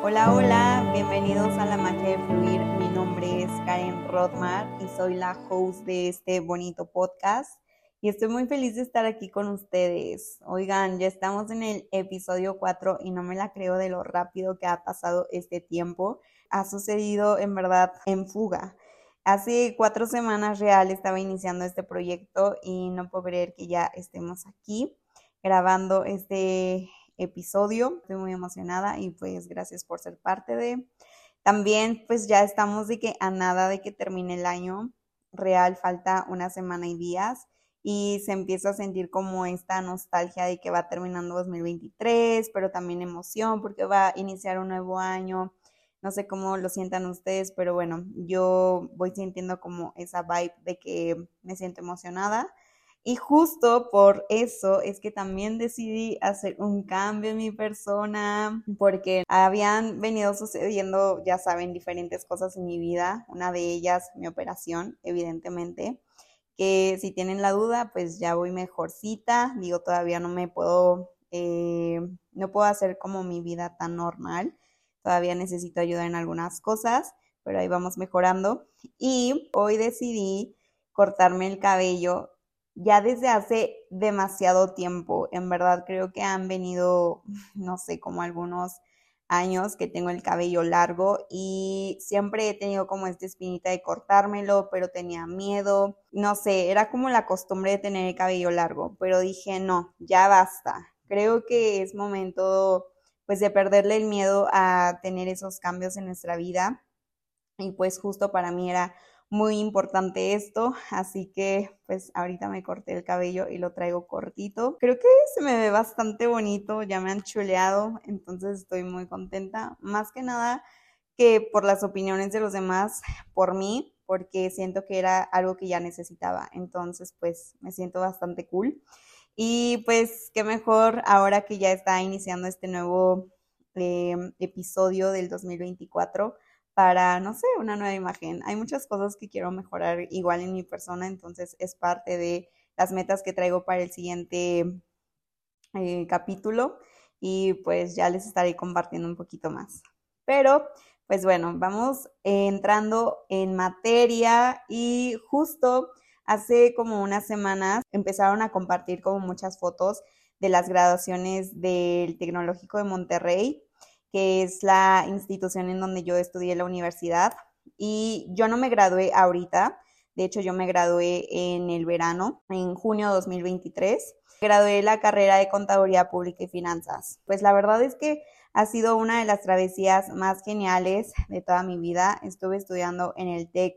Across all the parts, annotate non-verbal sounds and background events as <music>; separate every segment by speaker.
Speaker 1: Hola, hola, bienvenidos a la magia de fluir. Mi nombre es Karen Rothmar y soy la host de este bonito podcast. Y estoy muy feliz de estar aquí con ustedes. Oigan, ya estamos en el episodio 4 y no me la creo de lo rápido que ha pasado este tiempo. Ha sucedido en verdad en fuga. Hace cuatro semanas real estaba iniciando este proyecto y no puedo creer que ya estemos aquí grabando este episodio. Estoy muy emocionada y pues gracias por ser parte de. También pues ya estamos de que a nada de que termine el año. Real falta una semana y días y se empieza a sentir como esta nostalgia de que va terminando 2023, pero también emoción porque va a iniciar un nuevo año. No sé cómo lo sientan ustedes, pero bueno, yo voy sintiendo como esa vibe de que me siento emocionada y justo por eso es que también decidí hacer un cambio en mi persona, porque habían venido sucediendo, ya saben, diferentes cosas en mi vida. Una de ellas, mi operación, evidentemente, que si tienen la duda, pues ya voy mejorcita. Digo, todavía no me puedo, eh, no puedo hacer como mi vida tan normal. Todavía necesito ayuda en algunas cosas, pero ahí vamos mejorando. Y hoy decidí cortarme el cabello ya desde hace demasiado tiempo. En verdad creo que han venido, <laughs> no sé, como algunos años que tengo el cabello largo y siempre he tenido como esta espinita de cortármelo, pero tenía miedo. No sé, era como la costumbre de tener el cabello largo, pero dije, no, ya basta. Creo que es momento pues de perderle el miedo a tener esos cambios en nuestra vida. Y pues justo para mí era muy importante esto, así que pues ahorita me corté el cabello y lo traigo cortito. Creo que se me ve bastante bonito, ya me han chuleado, entonces estoy muy contenta, más que nada que por las opiniones de los demás, por mí, porque siento que era algo que ya necesitaba, entonces pues me siento bastante cool. Y pues qué mejor ahora que ya está iniciando este nuevo eh, episodio del 2024 para, no sé, una nueva imagen. Hay muchas cosas que quiero mejorar igual en mi persona, entonces es parte de las metas que traigo para el siguiente eh, capítulo y pues ya les estaré compartiendo un poquito más. Pero, pues bueno, vamos entrando en materia y justo hace como unas semanas empezaron a compartir como muchas fotos de las graduaciones del Tecnológico de Monterrey que es la institución en donde yo estudié la universidad. Y yo no me gradué ahorita, de hecho yo me gradué en el verano, en junio de 2023. Gradué la carrera de Contaduría Pública y Finanzas. Pues la verdad es que ha sido una de las travesías más geniales de toda mi vida. Estuve estudiando en el TEC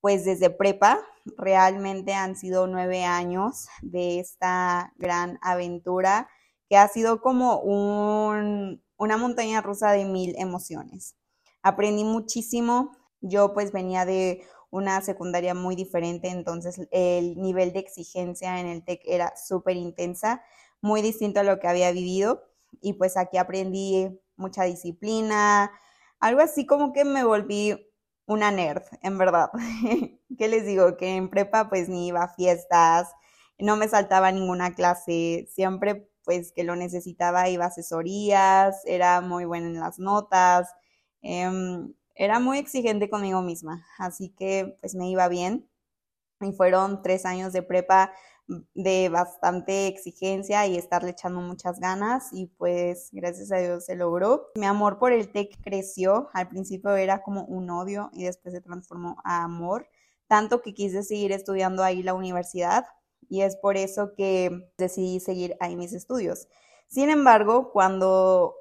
Speaker 1: pues desde prepa. Realmente han sido nueve años de esta gran aventura que ha sido como un, una montaña rusa de mil emociones. Aprendí muchísimo. Yo pues venía de una secundaria muy diferente, entonces el nivel de exigencia en el TEC era súper intensa, muy distinto a lo que había vivido. Y pues aquí aprendí mucha disciplina, algo así como que me volví una nerd, en verdad. <laughs> ¿Qué les digo? Que en prepa pues ni iba a fiestas, no me saltaba ninguna clase, siempre pues que lo necesitaba iba a asesorías, era muy buena en las notas, em, era muy exigente conmigo misma, así que pues me iba bien. Y fueron tres años de prepa de bastante exigencia y estarle echando muchas ganas y pues gracias a Dios se logró. Mi amor por el TEC creció, al principio era como un odio y después se transformó a amor, tanto que quise seguir estudiando ahí la universidad, y es por eso que decidí seguir ahí mis estudios. Sin embargo, cuando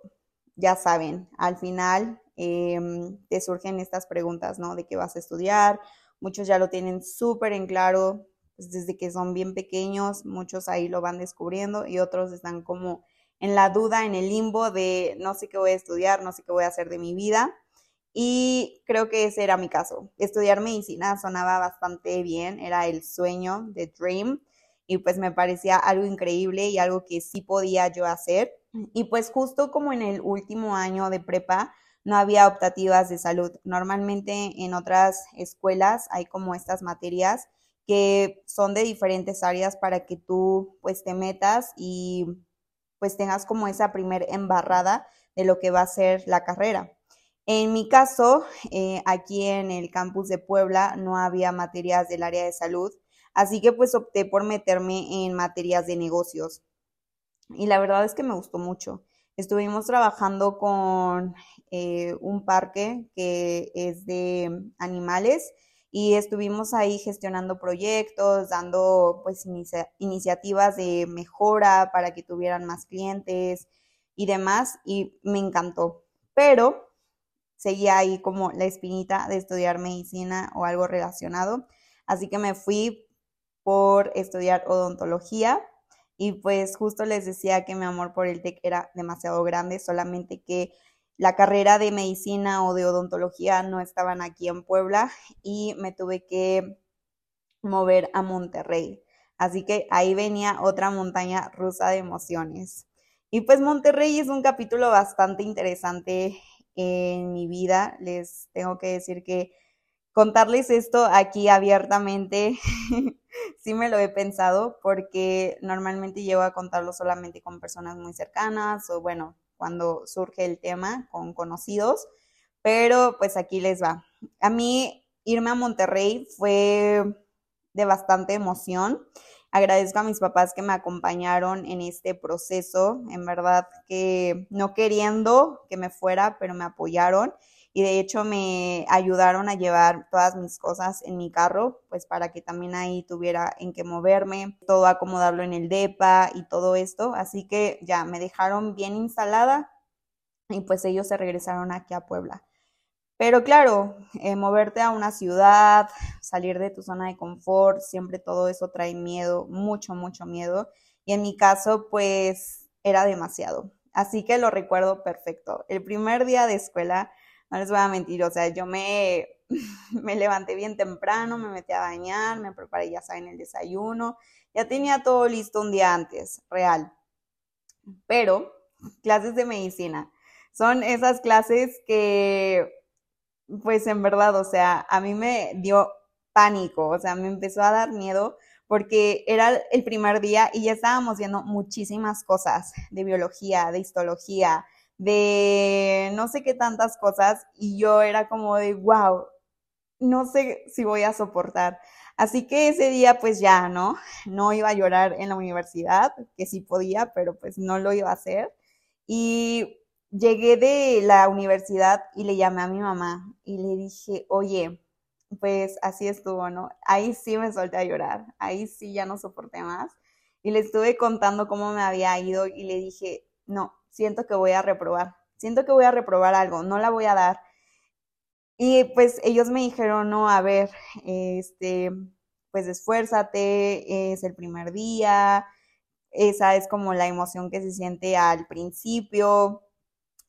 Speaker 1: ya saben, al final em, te surgen estas preguntas, ¿no? De qué vas a estudiar, muchos ya lo tienen súper en claro pues, desde que son bien pequeños, muchos ahí lo van descubriendo y otros están como en la duda, en el limbo de no sé qué voy a estudiar, no sé qué voy a hacer de mi vida. Y creo que ese era mi caso. Estudiar medicina sonaba bastante bien, era el sueño, de dream y pues me parecía algo increíble y algo que sí podía yo hacer. Y pues justo como en el último año de prepa no había optativas de salud. Normalmente en otras escuelas hay como estas materias que son de diferentes áreas para que tú pues te metas y pues tengas como esa primer embarrada de lo que va a ser la carrera. En mi caso, eh, aquí en el campus de Puebla no había materias del área de salud, así que pues opté por meterme en materias de negocios. Y la verdad es que me gustó mucho. Estuvimos trabajando con eh, un parque que es de animales y estuvimos ahí gestionando proyectos, dando pues iniciativas de mejora para que tuvieran más clientes y demás y me encantó. Pero seguía ahí como la espinita de estudiar medicina o algo relacionado, así que me fui por estudiar odontología y pues justo les decía que mi amor por el TEC era demasiado grande, solamente que la carrera de medicina o de odontología no estaban aquí en Puebla y me tuve que mover a Monterrey. Así que ahí venía otra montaña rusa de emociones. Y pues Monterrey es un capítulo bastante interesante en mi vida. Les tengo que decir que contarles esto aquí abiertamente, <laughs> sí me lo he pensado porque normalmente llevo a contarlo solamente con personas muy cercanas o bueno, cuando surge el tema con conocidos, pero pues aquí les va. A mí irme a Monterrey fue de bastante emoción. Agradezco a mis papás que me acompañaron en este proceso, en verdad que no queriendo que me fuera, pero me apoyaron y de hecho me ayudaron a llevar todas mis cosas en mi carro, pues para que también ahí tuviera en qué moverme, todo acomodarlo en el DEPA y todo esto, así que ya me dejaron bien instalada y pues ellos se regresaron aquí a Puebla. Pero claro, eh, moverte a una ciudad, salir de tu zona de confort, siempre todo eso trae miedo, mucho, mucho miedo. Y en mi caso, pues era demasiado. Así que lo recuerdo perfecto. El primer día de escuela, no les voy a mentir, o sea, yo me, <laughs> me levanté bien temprano, me metí a bañar, me preparé, ya saben, el desayuno, ya tenía todo listo un día antes, real. Pero, clases de medicina, son esas clases que, pues en verdad, o sea, a mí me dio pánico, o sea, me empezó a dar miedo porque era el primer día y ya estábamos viendo muchísimas cosas de biología, de histología, de no sé qué tantas cosas y yo era como de, wow, no sé si voy a soportar. Así que ese día pues ya, ¿no? No iba a llorar en la universidad, que sí podía, pero pues no lo iba a hacer. Y llegué de la universidad y le llamé a mi mamá y le dije, oye, pues así estuvo, ¿no? Ahí sí me solté a llorar, ahí sí ya no soporté más. Y le estuve contando cómo me había ido y le dije, no, siento que voy a reprobar, siento que voy a reprobar algo, no la voy a dar. Y pues ellos me dijeron, no, a ver, este, pues esfuérzate, es el primer día, esa es como la emoción que se siente al principio.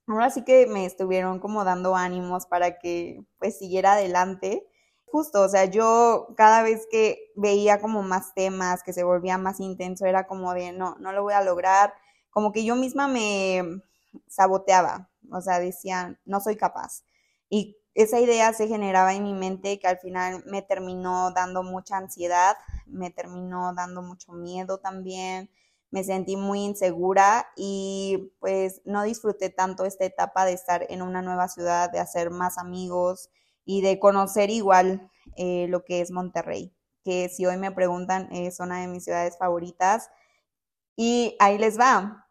Speaker 1: Ahora sí que me estuvieron como dando ánimos para que pues siguiera adelante. Justo, o sea, yo cada vez que veía como más temas, que se volvía más intenso, era como de, no, no lo voy a lograr, como que yo misma me saboteaba, o sea, decía, no soy capaz. Y esa idea se generaba en mi mente que al final me terminó dando mucha ansiedad, me terminó dando mucho miedo también, me sentí muy insegura y pues no disfruté tanto esta etapa de estar en una nueva ciudad, de hacer más amigos y de conocer igual eh, lo que es Monterrey, que si hoy me preguntan es una de mis ciudades favoritas. Y ahí les va.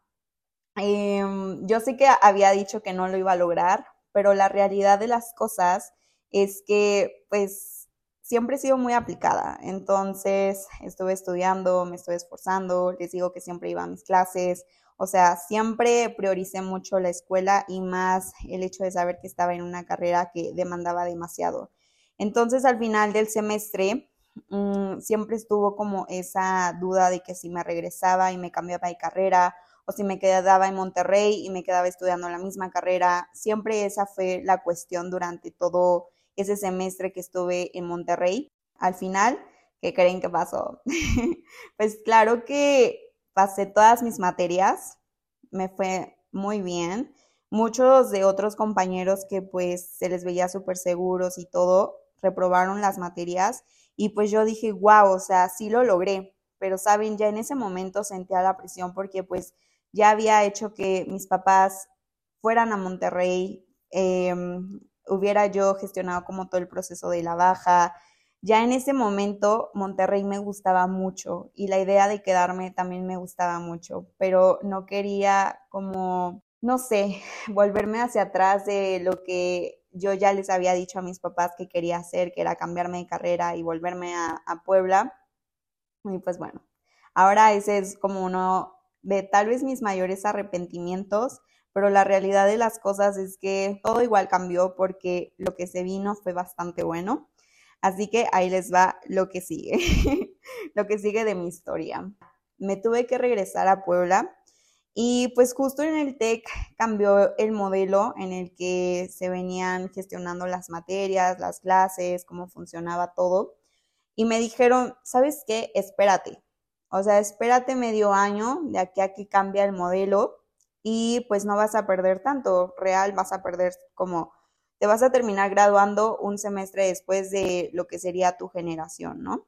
Speaker 1: Em, yo sé que había dicho que no lo iba a lograr, pero la realidad de las cosas es que pues siempre he sido muy aplicada. Entonces estuve estudiando, me estuve esforzando, les digo que siempre iba a mis clases, o sea, siempre prioricé mucho la escuela y más el hecho de saber que estaba en una carrera que demandaba demasiado. Entonces al final del semestre mm, siempre estuvo como esa duda de que si me regresaba y me cambiaba de carrera o si me quedaba en Monterrey y me quedaba estudiando la misma carrera. Siempre esa fue la cuestión durante todo ese semestre que estuve en Monterrey. Al final, ¿qué creen que pasó? <laughs> pues claro que pasé todas mis materias, me fue muy bien. Muchos de otros compañeros que pues se les veía súper seguros y todo, reprobaron las materias y pues yo dije, wow, o sea, sí lo logré, pero saben, ya en ese momento sentía la presión porque pues ya había hecho que mis papás fueran a Monterrey, em, hubiera yo gestionado como todo el proceso de la baja. Ya en ese momento Monterrey me gustaba mucho y la idea de quedarme también me gustaba mucho, pero no quería como, no sé, <laughs> volverme hacia atrás de lo que yo ya les había dicho a mis papás que quería hacer, que era cambiarme de carrera y volverme a, a Puebla. Y pues bueno, ahora ese es como uno de tal vez mis mayores arrepentimientos, pero la realidad de las cosas es que todo igual cambió porque lo que se vino fue bastante bueno. Así que ahí les va lo que sigue, <laughs> lo que sigue de mi historia. Me tuve que regresar a Puebla y pues justo en el TEC cambió el modelo en el que se venían gestionando las materias, las clases, cómo funcionaba todo. Y me dijeron, ¿sabes qué? Espérate. O sea, espérate medio año de aquí a que cambia el modelo y pues no vas a perder tanto. Real vas a perder como, te vas a terminar graduando un semestre después de lo que sería tu generación, ¿no?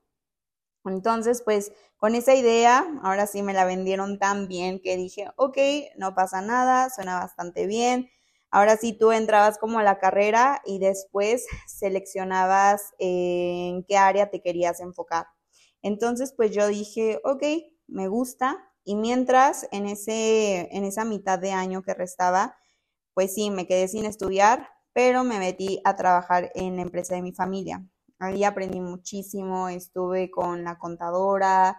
Speaker 1: Entonces, pues con esa idea, ahora sí me la vendieron tan bien que dije, ok, no pasa nada, suena bastante bien. Ahora sí tú entrabas como a la carrera y después seleccionabas en qué área te querías enfocar. Entonces, pues yo dije, ok, me gusta. Y mientras, en, ese, en esa mitad de año que restaba, pues sí, me quedé sin estudiar, pero me metí a trabajar en la empresa de mi familia. Ahí aprendí muchísimo, estuve con la contadora,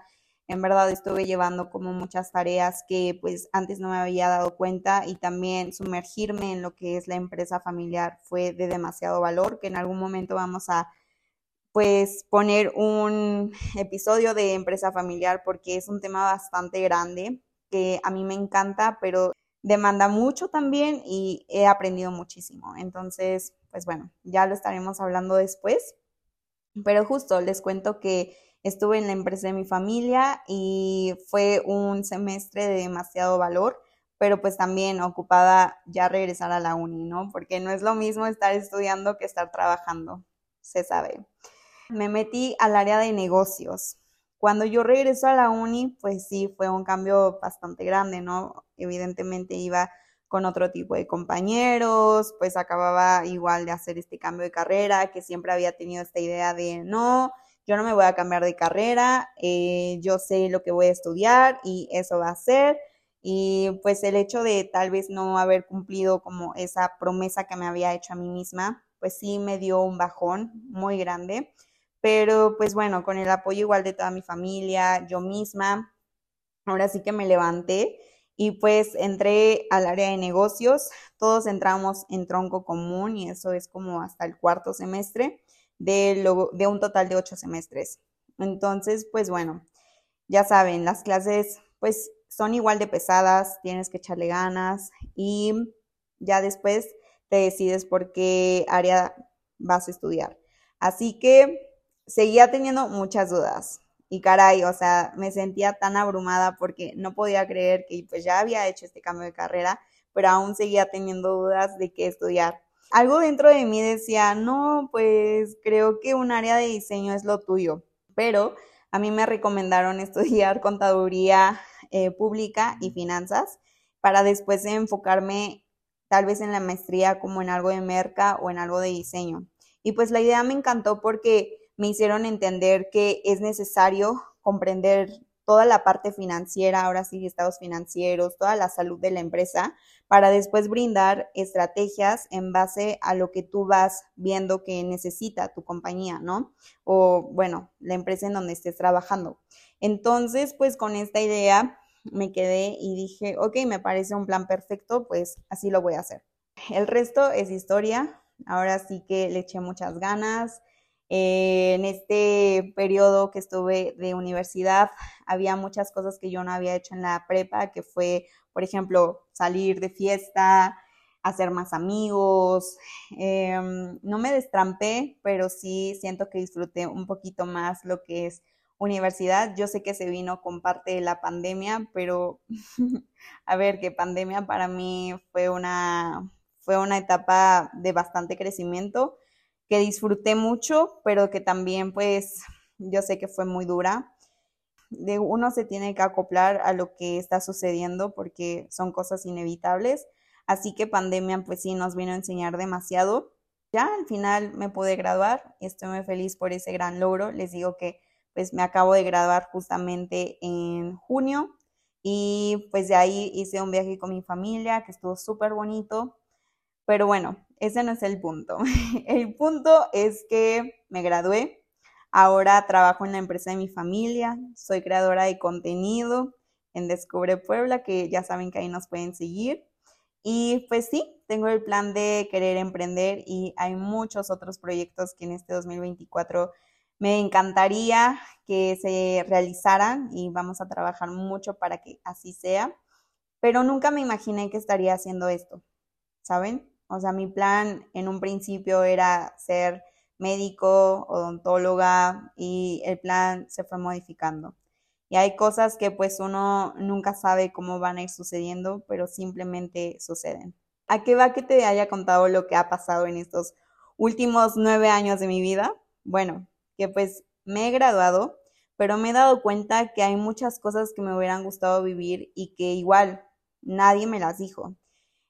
Speaker 1: en verdad estuve llevando como muchas tareas que pues antes no me había dado cuenta y también sumergirme en lo que es la empresa familiar fue de demasiado valor, que en algún momento vamos a pues poner un episodio de empresa familiar porque es un tema bastante grande que a mí me encanta, pero demanda mucho también y he aprendido muchísimo. Entonces, pues bueno, ya lo estaremos hablando después. Pero justo les cuento que estuve en la empresa de mi familia y fue un semestre de demasiado valor, pero pues también ocupada ya regresar a la uni, ¿no? Porque no es lo mismo estar estudiando que estar trabajando, se sabe. Me metí al área de negocios. Cuando yo regreso a la uni, pues sí, fue un cambio bastante grande, ¿no? Evidentemente iba con otro tipo de compañeros, pues acababa igual de hacer este cambio de carrera, que siempre había tenido esta idea de no, yo no me voy a cambiar de carrera, eh, yo sé lo que voy a estudiar y eso va a ser. Y pues el hecho de tal vez no haber cumplido como esa promesa que me había hecho a mí misma, pues sí me dio un bajón muy grande. Pero pues bueno, con el apoyo igual de toda mi familia, yo misma, ahora sí que me levanté y pues entré al área de negocios, todos entramos en tronco común y eso es como hasta el cuarto semestre de, un total de ocho semestres. Entonces, pues bueno, ya saben, las clases pues son igual de pesadas, tienes que echarle ganas y ya después te decides por qué área vas a estudiar. Así que seguía teniendo muchas dudas. Y caray, o sea, me sentía tan abrumada porque no podía creer que pues ya había hecho este cambio de carrera, pero aún seguía teniendo dudas de qué estudiar. Algo dentro de mí decía, no, pues creo que un área de diseño es lo tuyo, pero a mí me recomendaron <laughs> estudiar contaduría eh, pública y finanzas para después enfocarme tal vez en la maestría como en algo de merca o en algo de diseño. Y pues la idea me encantó porque me hicieron entender que es necesario comprender toda la parte financiera, ahora sí, estados financieros, toda la salud de la empresa, para después brindar estrategias en base a lo que tú vas viendo que necesita tu compañía, ¿no? O bueno, la empresa en donde estés trabajando. Entonces, pues con esta idea me quedé y dije, ok, me parece un plan perfecto, pues así lo voy a hacer. El resto es historia. Ahora sí que le eché muchas ganas, eh, en este periodo que estuve de universidad había muchas cosas que yo no había hecho en la prepa, que fue, por ejemplo, salir de fiesta, hacer más amigos. Em, no me destrampé, pero sí siento que disfruté un poquito más lo que es universidad. Yo sé que se vino con parte de la pandemia, pero <laughs> a ver, que pandemia para mí fue una, fue una etapa de bastante crecimiento que disfruté mucho, pero que también pues yo sé que fue muy dura. De uno se tiene que acoplar a lo que está sucediendo porque son cosas inevitables. Así que pandemia pues sí nos vino a enseñar demasiado. Ya al final me pude graduar, estoy muy feliz por ese gran logro. Les digo que pues me acabo de graduar justamente en junio y pues de ahí hice un viaje con mi familia que estuvo súper bonito. Pero bueno, ese no es el punto. <laughs> El punto es que me gradué. Ahora trabajo en la empresa de mi familia. Soy creadora de contenido en Descubre Puebla, que ya saben que ahí nos pueden seguir. Y pues sí, tengo el plan de querer emprender y hay muchos otros proyectos que en este 2024 me encantaría que se realizaran y vamos a trabajar mucho para que así sea, pero nunca me imaginé que estaría haciendo esto, ¿saben? O sea, mi plan en un principio era ser médico, odontóloga y el plan se fue modificando. Y hay cosas que pues uno nunca sabe cómo van a ir sucediendo, pero simplemente suceden. ¿A qué va que te haya contado lo que ha pasado en estos últimos nueve años de mi vida? Bueno, que pues me he graduado, pero me he dado cuenta que hay muchas cosas que me hubieran gustado vivir y que igual nadie me las dijo.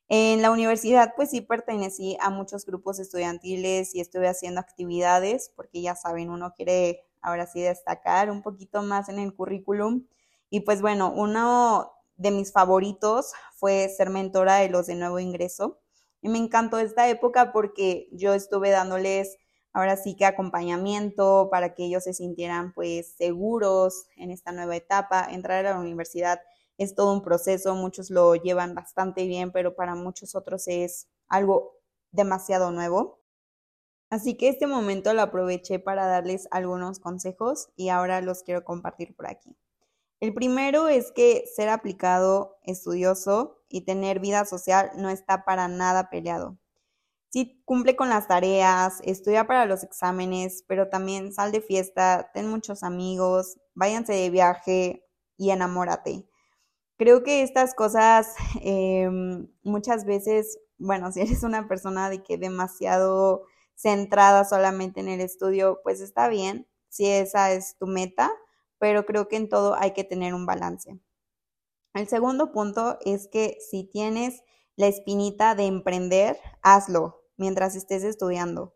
Speaker 1: En la universidad pues sí pertenecí a muchos grupos estudiantiles y estuve haciendo actividades porque ya saben, uno quiere ahora sí destacar un poquito más en el currículum. Y pues bueno, uno de mis favoritos fue ser mentora de los de nuevo ingreso. Y me encantó esta época porque yo estuve dándoles ahora sí que acompañamiento para que ellos se sintieran pues seguros en esta nueva etapa. Entrar a la universidad es todo un proceso, muchos lo llevan bastante bien, pero para muchos otros es algo demasiado nuevo. Así que este momento lo aproveché para darles algunos consejos y ahora los quiero compartir por aquí. El primero es que ser aplicado, estudioso y tener vida social no está para nada peleado. Sí, cumple con las tareas, estudia para los exámenes, pero también sal de fiesta, ten muchos amigos, váyanse de viaje y enamórate. Creo que estas cosas em, muchas veces, bueno, <laughs> si eres una persona de que demasiado centrada solamente en el estudio, pues está bien, si esa es tu meta, pero creo que en todo hay que tener un balance. El segundo punto es que si tienes la espinita de emprender, hazlo mientras estés estudiando.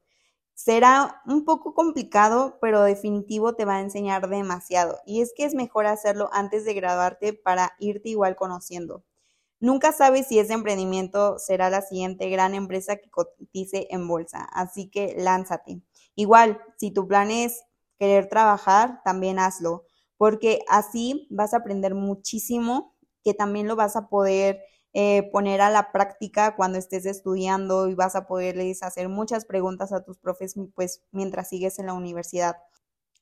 Speaker 1: Será un poco complicado, pero definitivo te va a enseñar demasiado. Y es que es mejor hacerlo antes de graduarte para irte igual conociendo. Nunca sabes si ese emprendimiento será la siguiente gran empresa que cotice en bolsa, así que lánzate. Igual, si tu plan es querer trabajar, también hazlo, porque así vas a aprender muchísimo que también lo vas a poder eh, poner a la práctica cuando estés estudiando y vas a poderles hacer muchas preguntas a tus profes pues mientras sigues en la universidad.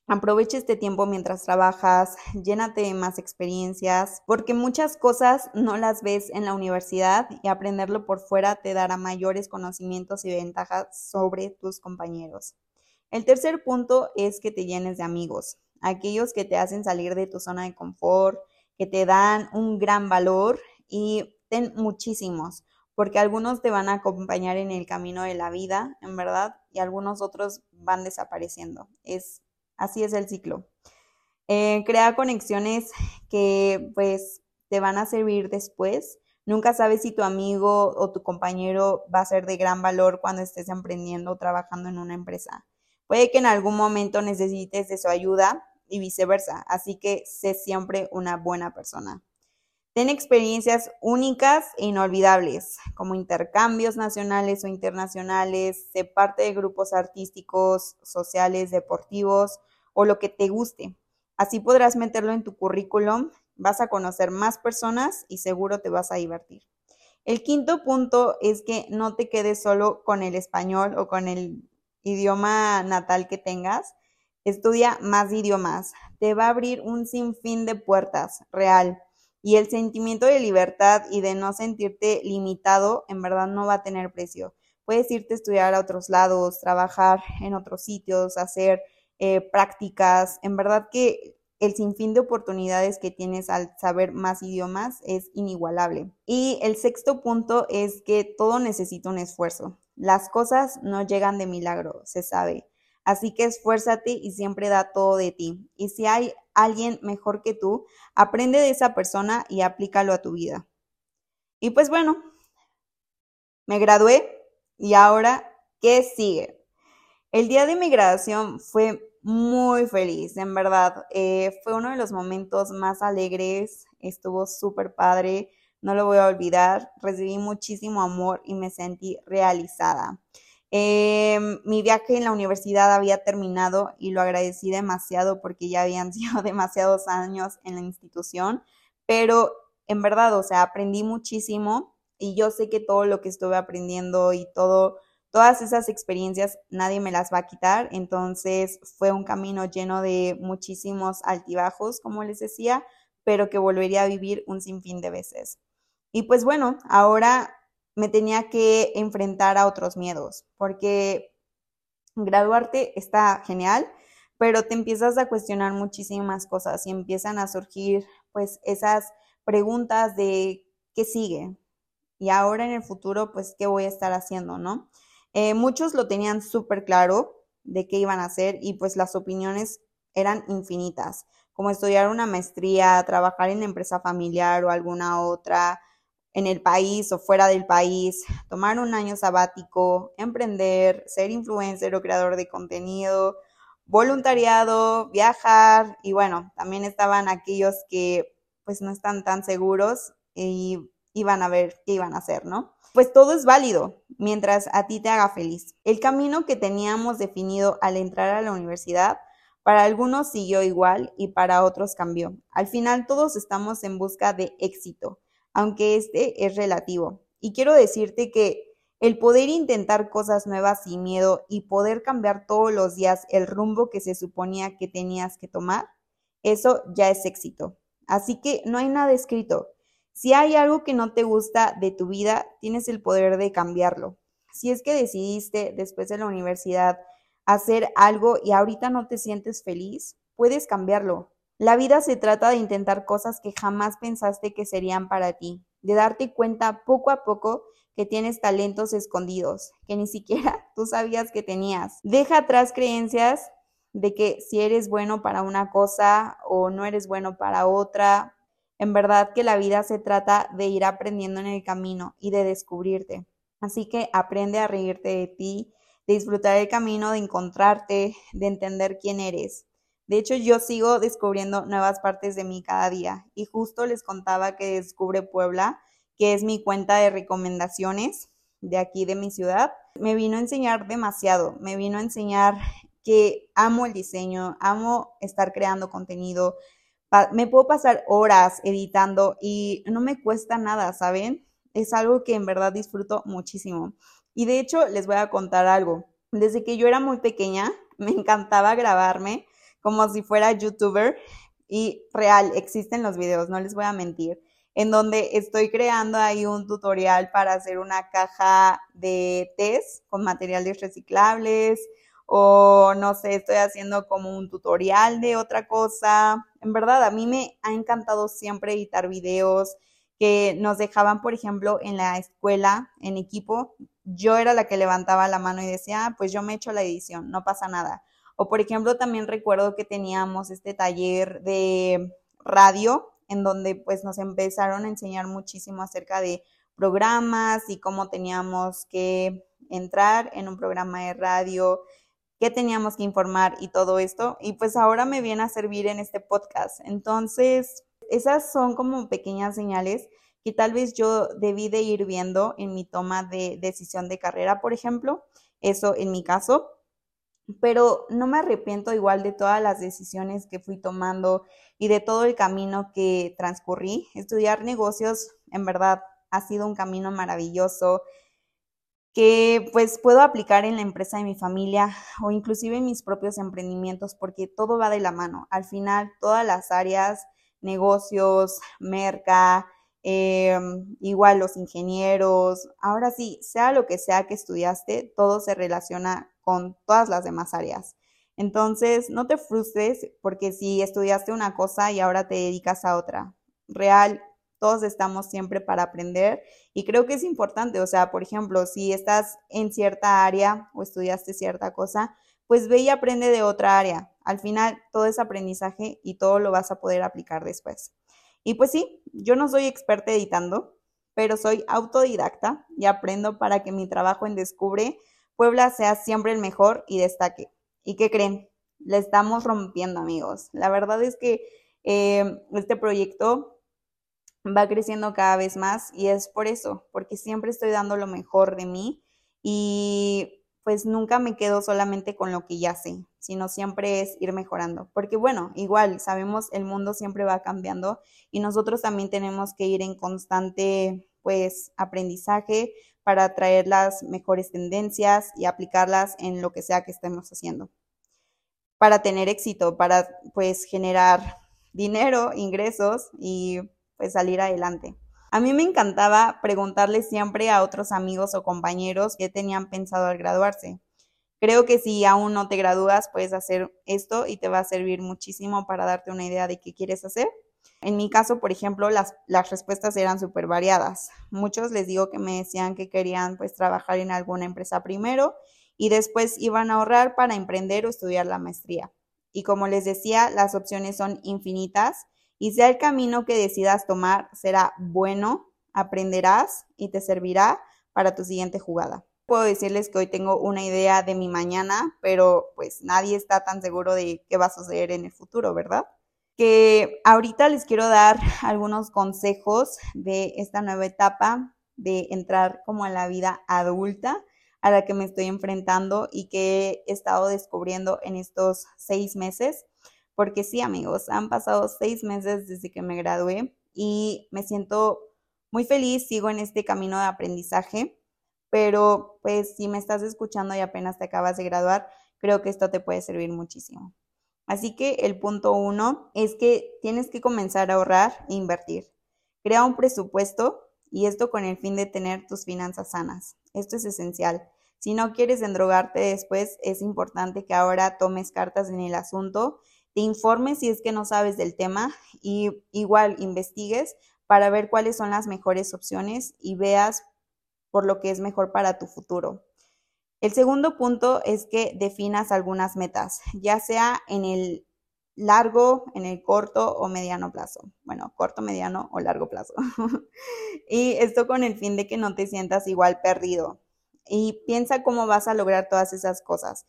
Speaker 1: Aprovecha este tiempo mientras trabajas, llénate de más experiencias, porque muchas cosas no las ves en la universidad y aprenderlo por fuera te dará mayores conocimientos y ventajas sobre tus compañeros. El tercer punto es que te llenes de amigos, aquellos que te hacen salir de tu zona de confort, que te dan un gran valor y muchísimos, porque algunos te van a acompañar en el camino de la vida, en verdad, y algunos otros van desapareciendo. Es, así es el ciclo. Eh, crea conexiones que pues te van a servir después. Nunca sabes si tu amigo o tu compañero va a ser de gran valor cuando estés emprendiendo o trabajando en una empresa. Puede que en algún momento necesites de su ayuda y viceversa, así que sé siempre una buena persona. Ten experiencias únicas e inolvidables, como intercambios nacionales o internacionales, sé parte de grupos artísticos, sociales, deportivos o lo que te guste. Así podrás meterlo en tu currículum, vas a conocer más personas y seguro te vas a divertir. El quinto punto es que no te quedes solo con el español o con el idioma natal que tengas. Estudia más idiomas. Te va a abrir un sinfín de puertas, real y el sentimiento de libertad y de no sentirte limitado en verdad no va a tener precio. Puedes irte a estudiar a otros lados, trabajar en otros sitios, hacer eh, prácticas. En verdad que el sinfín de oportunidades que tienes al saber más idiomas es inigualable. Y el sexto punto es que todo necesita un esfuerzo. Las cosas no llegan de milagro, se sabe. Así que esfuérzate y siempre da todo de ti. Y si hay alguien mejor que tú, aprende de esa persona y aplícalo a tu vida. Y pues bueno, me gradué y ahora, ¿qué sigue? El día de mi graduación fue muy feliz, en verdad. Eh, fue uno de los momentos más alegres, estuvo súper padre, no lo voy a olvidar. Recibí muchísimo amor y me sentí realizada. Em, mi viaje en la universidad había terminado y lo agradecí demasiado porque ya habían <laughs> sido demasiados años en la institución, pero en verdad, o sea, aprendí muchísimo y yo sé que todo lo que estuve aprendiendo y todo todas esas experiencias nadie me las va a quitar, entonces fue un camino lleno de muchísimos altibajos, como les decía, pero que volvería a vivir un sinfín de veces. Y pues bueno, ahora me tenía que enfrentar a otros miedos, porque graduarte está genial, pero te empiezas a cuestionar muchísimas cosas y empiezan a surgir pues esas preguntas de qué sigue y ahora en el futuro pues qué voy a estar haciendo, ¿no? Eh, muchos lo tenían súper claro de qué iban a hacer y pues las opiniones eran infinitas, como estudiar una maestría, trabajar en empresa familiar o alguna otra, en el país o fuera del país, tomar un año sabático, emprender, ser influencer o creador de contenido, voluntariado, viajar y bueno, también estaban aquellos que pues no están tan seguros y iban a ver qué iban a hacer, ¿no? Pues todo es válido mientras a ti te haga feliz. El camino que teníamos definido al entrar a la universidad, para algunos siguió igual y para otros cambió. Al final todos estamos en busca de éxito, aunque este es relativo. Y quiero decirte que el poder intentar cosas nuevas sin miedo y poder cambiar todos los días el rumbo que se suponía que tenías que tomar, eso ya es éxito. Así que no hay nada escrito. Si hay algo que no te gusta de tu vida, tienes el poder de cambiarlo. Si es que decidiste después de la universidad hacer algo y ahorita no te sientes feliz, puedes cambiarlo. La vida se trata de intentar cosas que jamás pensaste que serían para ti, de darte cuenta poco a poco que tienes talentos escondidos, que ni siquiera <laughs> tú sabías que tenías. Deja atrás creencias de que si eres bueno para una cosa o no eres bueno para otra, en verdad que la vida se trata de ir aprendiendo en el camino y de descubrirte. Así que aprende a reírte de ti, de disfrutar el camino, de encontrarte, de entender quién eres. De hecho, yo sigo descubriendo nuevas partes de mí cada día y justo les contaba que Descubre Puebla, que es mi cuenta de recomendaciones de aquí de mi ciudad, me vino a enseñar demasiado, me vino a enseñar que amo el diseño, amo estar creando contenido, me puedo pasar horas editando y no me cuesta nada, ¿saben? Es algo que en verdad disfruto muchísimo. Y de hecho, les voy a contar algo. Desde que yo era muy pequeña, <laughs> me encantaba grabarme como si fuera youtuber y real, existen los videos, no les voy a mentir, en donde estoy creando ahí un tutorial para hacer una caja de test con materiales reciclables, o no sé, estoy haciendo como un tutorial de otra cosa. En verdad, a mí me ha encantado siempre editar videos que nos dejaban, por ejemplo, en la escuela, en equipo. Yo era la que levantaba la mano y decía, ah, pues yo me echo la edición, no pasa nada. O por ejemplo, también recuerdo que teníamos este taller de radio en donde pues nos empezaron a enseñar muchísimo acerca de programas y cómo teníamos que entrar en un programa de radio, qué teníamos que informar y todo esto. Y pues ahora me viene a servir en este podcast. Entonces, esas son como pequeñas señales que tal vez yo debí de ir viendo en mi toma de decisión de carrera, por ejemplo. Eso en mi caso. Pero no me arrepiento igual de todas las decisiones que fui tomando y de todo el camino que transcurrí. Estudiar negocios, en verdad, ha sido un camino maravilloso que pues puedo aplicar en la empresa de mi familia o inclusive en mis propios emprendimientos porque todo va de la mano. Al final, todas las áreas, negocios, merca, em, igual los ingenieros, ahora sí, sea lo que sea que estudiaste, todo se relaciona con todas las demás áreas. Entonces, no te frustres porque si estudiaste una cosa y ahora te dedicas a otra. Real, todos estamos siempre para aprender y creo que es importante, o sea, por ejemplo, si estás en cierta área o estudiaste cierta cosa, pues ve y aprende de otra área. Al final, todo es aprendizaje y todo lo vas a poder aplicar después. Y pues sí, yo no soy experta editando, pero soy autodidacta y aprendo para que mi trabajo en Descubre Puebla sea siempre el mejor y destaque. ¿Y qué creen? Le estamos rompiendo, amigos. La verdad es que eh, este proyecto va creciendo cada vez más y es por eso, porque siempre estoy dando lo mejor de mí y pues nunca me quedo solamente con lo que ya sé, sino siempre es ir mejorando. Porque bueno, igual sabemos el mundo siempre va cambiando y nosotros también tenemos que ir en constante pues aprendizaje para traer las mejores tendencias y aplicarlas en lo que sea que estemos haciendo. Para tener éxito, para pues generar dinero, ingresos y pues salir adelante. A mí me encantaba preguntarle siempre a otros amigos o compañeros qué tenían pensado al graduarse. Creo que si aún no te gradúas, puedes hacer esto y te va a servir muchísimo para darte una idea de qué quieres hacer. En mi caso, por ejemplo, las, respuestas eran súper variadas. Muchos les digo que me decían que querían pues trabajar en alguna empresa primero y después iban a ahorrar para emprender o estudiar la maestría. Y como les decía, las opciones son infinitas y sea el camino que decidas tomar, será bueno, aprenderás y te servirá para tu siguiente jugada. Puedo decirles que hoy tengo una idea de mi mañana, pero pues nadie está tan seguro de qué va a suceder en el futuro, ¿verdad? Ahorita les quiero dar algunos consejos de esta nueva etapa de entrar como a la vida adulta a la que me estoy enfrentando y que he estado descubriendo en estos seis meses porque sí, amigos, han pasado seis meses desde que me gradué y me siento muy feliz, sigo en este camino de aprendizaje, pero pues si me estás escuchando y apenas te acabas de graduar, creo que esto te puede servir muchísimo. Así que el punto uno es que tienes que comenzar a ahorrar e invertir. Crea un presupuesto y esto con el fin de tener tus finanzas sanas. Esto es esencial. Si no quieres endrogarte después, es importante que ahora tomes cartas en el asunto te informes si es que no sabes del tema y igual investigues para ver cuáles son las mejores opciones y veas por lo que es mejor para tu futuro. El segundo punto es que definas algunas metas, ya sea en el largo, en el corto o mediano plazo. Bueno, corto, mediano o largo plazo. <laughs> y esto con el fin de que no te sientas igual perdido. Y piensa cómo vas a lograr todas esas cosas.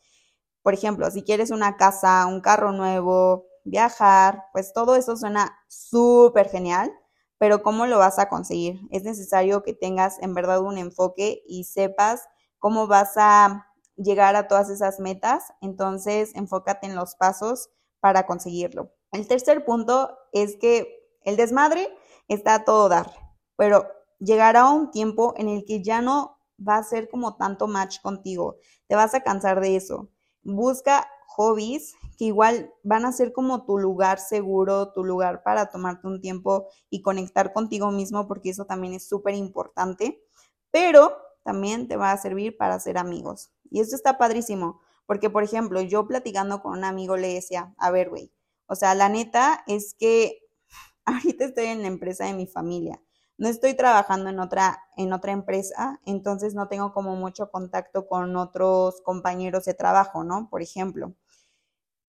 Speaker 1: Por ejemplo, si quieres una casa, un carro nuevo, viajar, pues todo eso suena súper genial, pero ¿cómo lo vas a conseguir? Es necesario que tengas en verdad un enfoque y sepas cómo vas a llegar a todas esas metas, entonces enfócate en los pasos para conseguirlo. El tercer punto es que el desmadre está a todo dar, pero llegará un tiempo en el que ya no va a ser como tanto match contigo, te vas a cansar de eso busca hobbies que igual van a ser como tu lugar seguro, tu lugar para tomarte un tiempo y conectar contigo mismo, porque eso también es súper importante, pero también te va a servir para ser amigos. Y esto está padrísimo, porque por ejemplo, yo platicando con un amigo le decía, a ver, güey, o sea, la neta es que <laughs> ahorita estoy en la empresa de mi familia no estoy trabajando en otra, en otra empresa, entonces no tengo como mucho contacto con otros compañeros de trabajo, ¿no? Por ejemplo.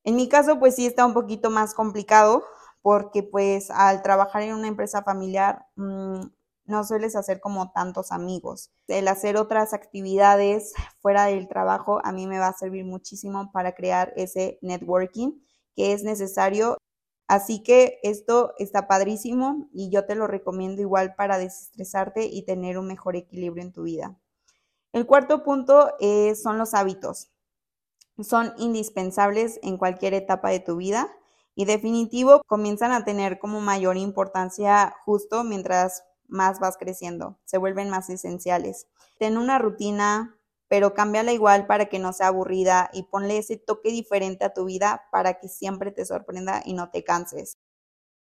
Speaker 1: En mi caso, pues sí está un poquito más complicado porque pues al trabajar en una empresa familiar mm, no sueles hacer como tantos amigos. El hacer otras actividades fuera del trabajo a mí me va a servir muchísimo para crear ese networking que es necesario Así que esto está padrísimo y yo te lo recomiendo igual para desestresarte y tener un mejor equilibrio en tu vida. El cuarto punto eh, son los hábitos. Son indispensables en cualquier etapa de tu vida y definitivo comienzan a tener como mayor importancia justo mientras más vas creciendo, se vuelven más esenciales. Ten una rutina, pero cámbiala igual para que no sea aburrida y ponle ese toque diferente a tu vida para que siempre te sorprenda y no te canses.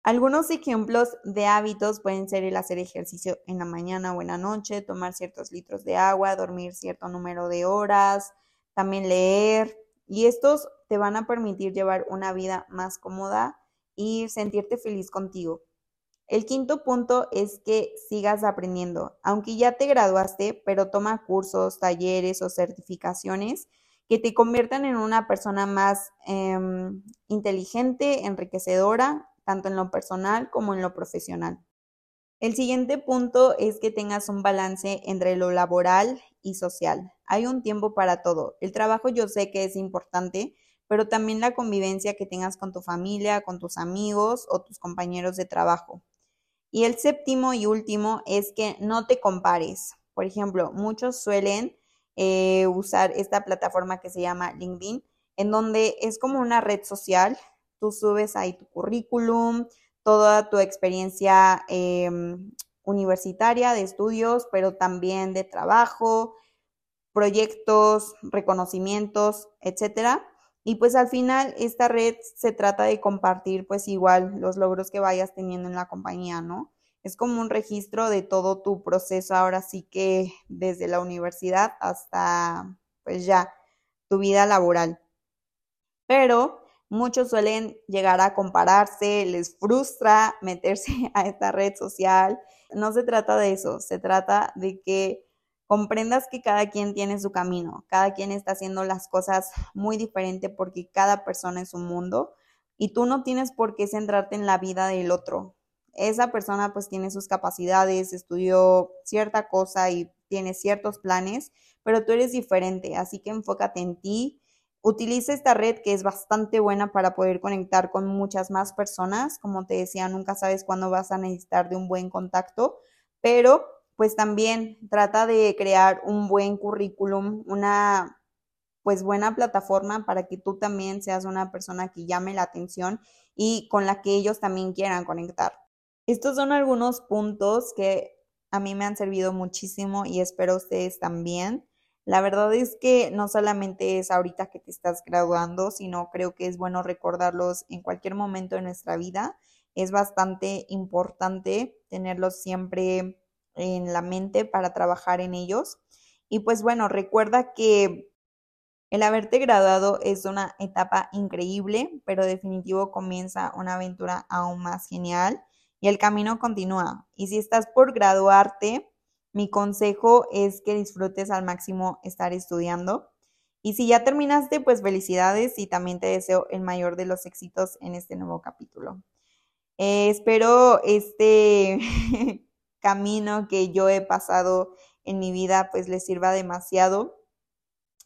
Speaker 1: Algunos ejemplos de hábitos pueden ser el hacer ejercicio en la mañana o en la noche, tomar ciertos litros de agua, dormir cierto número de horas, también leer y estos te van a permitir llevar una vida más cómoda y sentirte feliz contigo. El quinto punto es que sigas aprendiendo. Aunque ya te graduaste, pero toma cursos, talleres o certificaciones que te conviertan en una persona más em, inteligente, enriquecedora, tanto en lo personal como en lo profesional. El siguiente punto es que tengas un balance entre lo laboral y social. Hay un tiempo para todo. El trabajo yo sé que es importante, pero también la convivencia que tengas con tu familia, con tus amigos o tus compañeros de trabajo. Y el séptimo y último es que no te compares. Por ejemplo, muchos suelen eh, usar esta plataforma que se llama LinkedIn, en donde es como una red social. Tú subes ahí tu currículum, toda tu experiencia em, universitaria de estudios, pero también de trabajo, proyectos, reconocimientos, etcétera. Y pues al final esta red se trata de compartir pues igual los logros que vayas teniendo en la compañía, ¿no? Es como un registro de todo tu proceso ahora sí que desde la universidad hasta pues ya tu vida laboral. Pero muchos suelen llegar a compararse, les frustra meterse <laughs> a esta red social. No se trata de eso, se trata de que comprendas que cada quien tiene su camino, cada quien está haciendo las cosas muy diferente porque cada persona es un mundo y tú no tienes por qué centrarte en la vida del otro. Esa persona pues tiene sus capacidades, estudió cierta cosa y tiene ciertos planes, pero tú eres diferente, así que enfócate en ti. Utiliza esta red que es bastante buena para poder conectar con muchas más personas. Como te decía, nunca sabes cuándo vas a necesitar de un buen contacto, pero pues también trata de crear un buen currículum, una pues buena plataforma para que tú también seas una persona que llame la atención y con la que ellos también quieran conectar. Estos son algunos puntos que a mí me han servido muchísimo y espero ustedes también. La verdad es que no solamente es ahorita que te estás graduando, sino creo que es bueno recordarlos en cualquier momento de nuestra vida. Es bastante importante tenerlos siempre en la mente para trabajar en ellos. Y pues bueno, recuerda que el haberte graduado es una etapa increíble, pero definitivo comienza una aventura aún más genial y el camino continúa. Y si estás por graduarte, mi consejo es que disfrutes al máximo estar estudiando. Y si ya terminaste, pues felicidades y también te deseo el mayor de los éxitos en este nuevo capítulo. Eh, espero este <laughs> camino que yo he pasado en mi vida pues les sirva demasiado.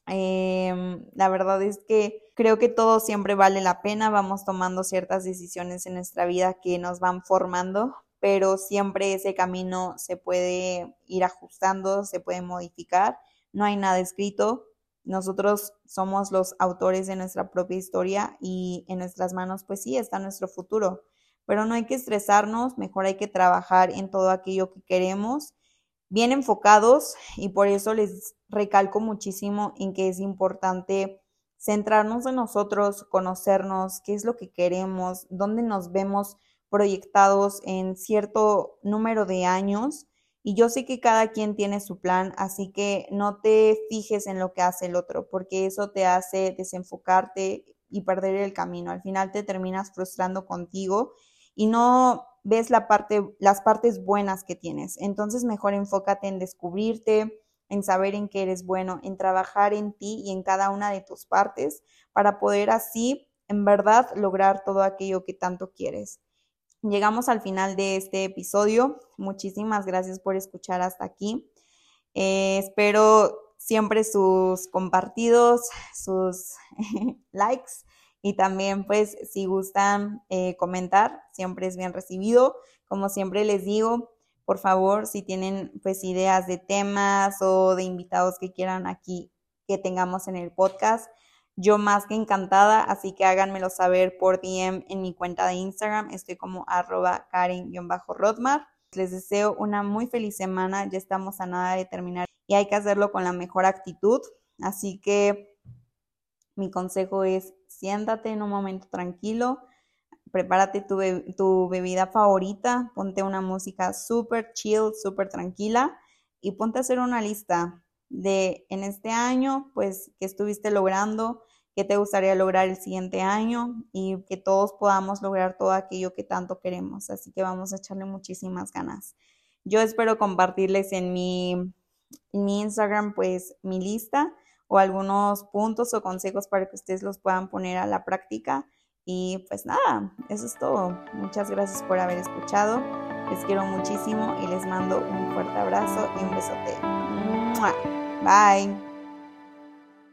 Speaker 1: Em, la verdad es que creo que todo siempre vale la pena, vamos tomando ciertas decisiones en nuestra vida que nos van formando, pero siempre ese camino se puede ir ajustando, se puede modificar, no hay nada escrito, nosotros somos los autores de nuestra propia historia y en nuestras manos pues sí está nuestro futuro pero no hay que estresarnos, mejor hay que trabajar en todo aquello que queremos, bien enfocados y por eso les recalco muchísimo en que es importante centrarnos en nosotros, conocernos, qué es lo que queremos, dónde nos vemos proyectados en cierto número de años. Y yo sé que cada quien tiene su plan, así que no te fijes en lo que hace el otro, porque eso te hace desenfocarte y perder el camino. Al final te terminas frustrando contigo y no ves la parte, las partes buenas que tienes. Entonces mejor enfócate en descubrirte, en saber en qué eres bueno, en trabajar en ti y en cada una de tus partes para poder así en verdad lograr todo aquello que tanto quieres. Llegamos al final de este episodio. Muchísimas gracias por escuchar hasta aquí. Eh, espero siempre sus compartidos, sus <laughs> likes y también, pues, si gustan eh, comentar, siempre es bien recibido. Como siempre les digo, por favor, si tienen pues ideas de temas o de invitados que quieran aquí que tengamos en el podcast, yo más que encantada, así que háganmelo saber por DM en mi cuenta de Instagram, estoy como arroba karen-rodmar. Les deseo una muy feliz semana, ya estamos a nada de terminar y hay que hacerlo con la mejor actitud, así que mi consejo es siéntate en un momento tranquilo, prepárate tu, bebida favorita, ponte una música súper chill, súper tranquila y ponte a hacer una lista de en este año, pues, que estuviste logrando, qué te gustaría lograr el siguiente año y que todos podamos lograr todo aquello que tanto queremos. Así que vamos a echarle muchísimas ganas. Yo espero compartirles en mi, en mi Instagram, pues, mi lista o algunos puntos o consejos para que ustedes los puedan poner a la práctica. Y pues nada, eso es todo. Muchas gracias por haber escuchado. Les quiero muchísimo y les mando un fuerte abrazo y un besote. Bye.